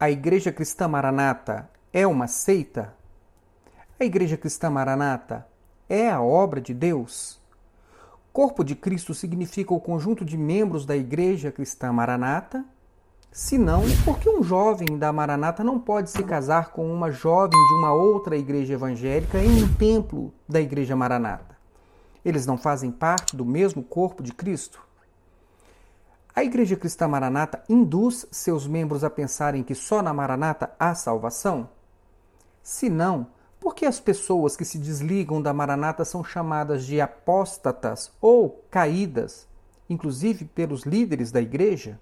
A Igreja Cristã Maranata é uma seita? A Igreja Cristã Maranata é a obra de Deus? Corpo de Cristo significa o conjunto de membros da Igreja Cristã Maranata? Se não, por que um jovem da Maranata não pode se casar com uma jovem de uma outra igreja evangélica em um templo da Igreja Maranata? Eles não fazem parte do mesmo corpo de Cristo? A Igreja Cristã Maranata induz seus membros a pensarem que só na Maranata há salvação? Se não, por que as pessoas que se desligam da Maranata são chamadas de apóstatas ou caídas, inclusive pelos líderes da igreja?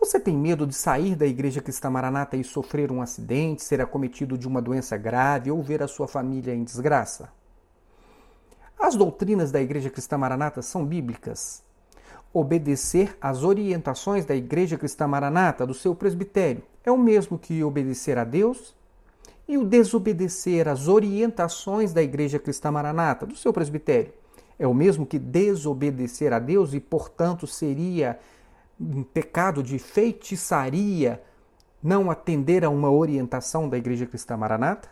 Você tem medo de sair da Igreja Cristã Maranata e sofrer um acidente, ser acometido de uma doença grave ou ver a sua família em desgraça? As doutrinas da Igreja Cristã Maranata são bíblicas obedecer às orientações da Igreja Cristã Maranata, do seu presbitério, é o mesmo que obedecer a Deus? E o desobedecer às orientações da Igreja Cristã Maranata, do seu presbitério, é o mesmo que desobedecer a Deus e, portanto, seria um pecado de feitiçaria não atender a uma orientação da Igreja Cristã Maranata?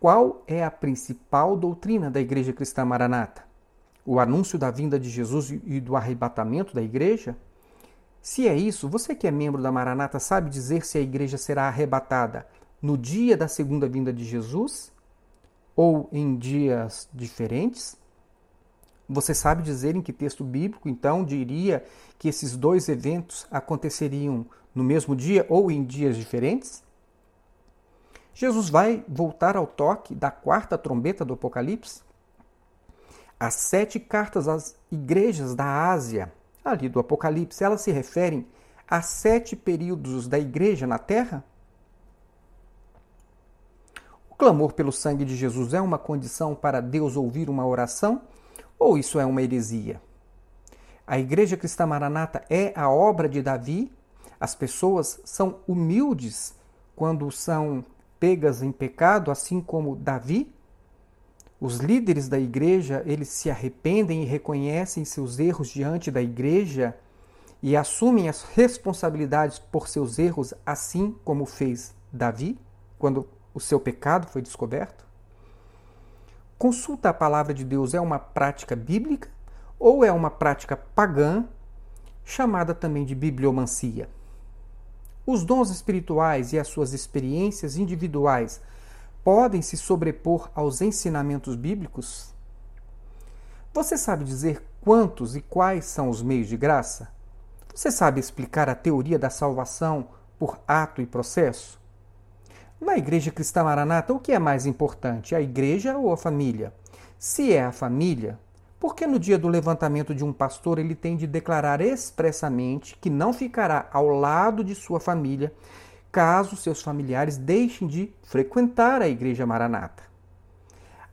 Qual é a principal doutrina da Igreja Cristã Maranata? O anúncio da vinda de Jesus e do arrebatamento da igreja? Se é isso, você que é membro da Maranata sabe dizer se a igreja será arrebatada no dia da segunda vinda de Jesus ou em dias diferentes? Você sabe dizer em que texto bíblico, então, diria que esses dois eventos aconteceriam no mesmo dia ou em dias diferentes? Jesus vai voltar ao toque da quarta trombeta do Apocalipse? As sete cartas às igrejas da Ásia, ali do Apocalipse, elas se referem a sete períodos da igreja na Terra? O clamor pelo sangue de Jesus é uma condição para Deus ouvir uma oração? Ou isso é uma heresia? A Igreja Cristã Maranata é a obra de Davi? As pessoas são humildes quando são pegas em pecado, assim como Davi? Os líderes da igreja, eles se arrependem e reconhecem seus erros diante da igreja e assumem as responsabilidades por seus erros, assim como fez Davi, quando o seu pecado foi descoberto? Consulta a palavra de Deus é uma prática bíblica ou é uma prática pagã, chamada também de bibliomancia? Os dons espirituais e as suas experiências individuais podem se sobrepor aos ensinamentos bíblicos? Você sabe dizer quantos e quais são os meios de graça? Você sabe explicar a teoria da salvação por ato e processo? Na Igreja Cristã Maranata, o que é mais importante, a igreja ou a família? Se é a família, por que no dia do levantamento de um pastor ele tem de declarar expressamente que não ficará ao lado de sua família caso seus familiares deixem de frequentar a Igreja Maranata.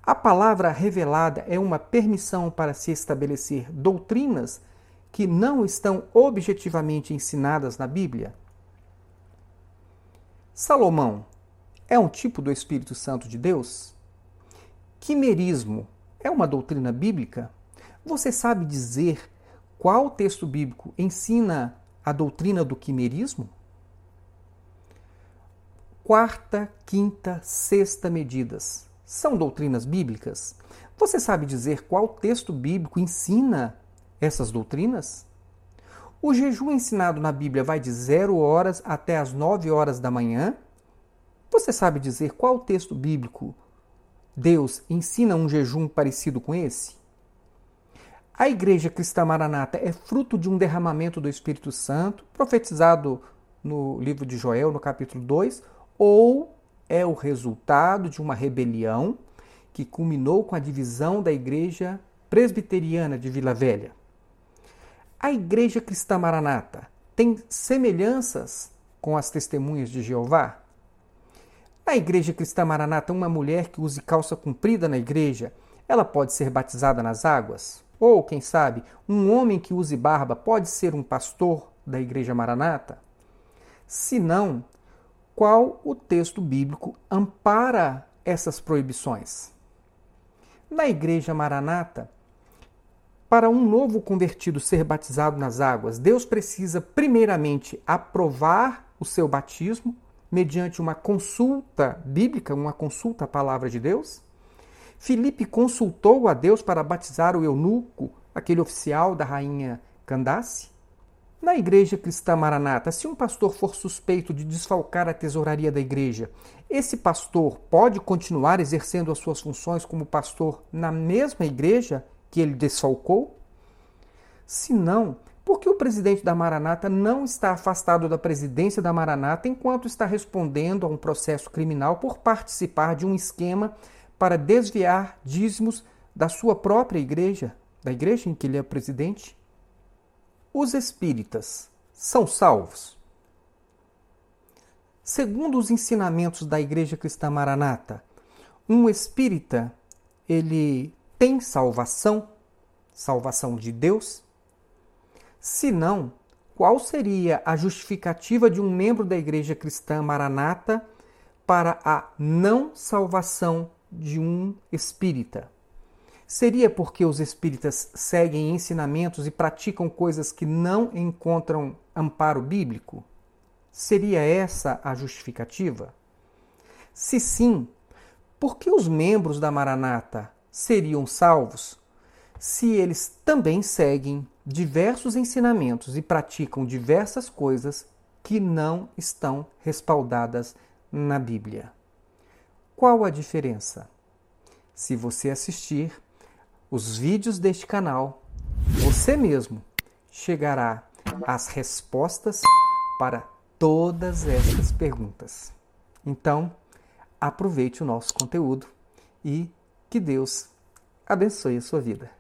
A palavra revelada é uma permissão para se estabelecer doutrinas que não estão objetivamente ensinadas na Bíblia. Salomão é um tipo do Espírito Santo de Deus? Quimerismo é uma doutrina bíblica? Você sabe dizer qual texto bíblico ensina a doutrina do quimerismo? Quarta, quinta, sexta medidas são doutrinas bíblicas? Você sabe dizer qual texto bíblico ensina essas doutrinas? O jejum ensinado na Bíblia vai de zero horas até as nove horas da manhã? Você sabe dizer qual texto bíblico Deus ensina um jejum parecido com esse? A Igreja Cristã Maranata é fruto de um derramamento do Espírito Santo, profetizado no livro de Joel, no capítulo 2, ou é o resultado de uma rebelião que culminou com a divisão da Igreja Presbiteriana de Vila Velha. A Igreja Cristã Maranata tem semelhanças com as testemunhas de Jeová? Na Igreja Cristã Maranata, uma mulher que use calça comprida na igreja, ela pode ser batizada nas águas? Ou, quem sabe, um homem que use barba pode ser um pastor da Igreja Maranata? Se não, qual o texto bíblico ampara essas proibições. Na Igreja Maranata, para um novo convertido ser batizado nas águas, Deus precisa primeiramente aprovar o seu batismo mediante uma consulta bíblica, uma consulta à palavra de Deus? Filipe consultou a Deus para batizar o eunuco, aquele oficial da rainha Candace? Na igreja cristã Maranata, se um pastor for suspeito de desfalcar a tesouraria da igreja, esse pastor pode continuar exercendo as suas funções como pastor na mesma igreja que ele desfalcou? Se não, por que o presidente da Maranata não está afastado da presidência da Maranata enquanto está respondendo a um processo criminal por participar de um esquema para desviar dízimos da sua própria igreja, da igreja em que ele é presidente? Os espíritas são salvos? Segundo os ensinamentos da Igreja Cristã Maranata, um espírita, ele tem salvação, salvação de Deus? Se não, qual seria a justificativa de um membro da Igreja Cristã Maranata para a não salvação de um espírita? Seria porque os espíritas seguem ensinamentos e praticam coisas que não encontram amparo bíblico? Seria essa a justificativa? Se sim, por que os membros da Maranata seriam salvos se eles também seguem diversos ensinamentos e praticam diversas coisas que não estão respaldadas na Bíblia? Qual a diferença? Se você assistir os vídeos deste canal, você mesmo chegará às respostas para todas estas perguntas. Então, aproveite o nosso conteúdo e que Deus abençoe a sua vida.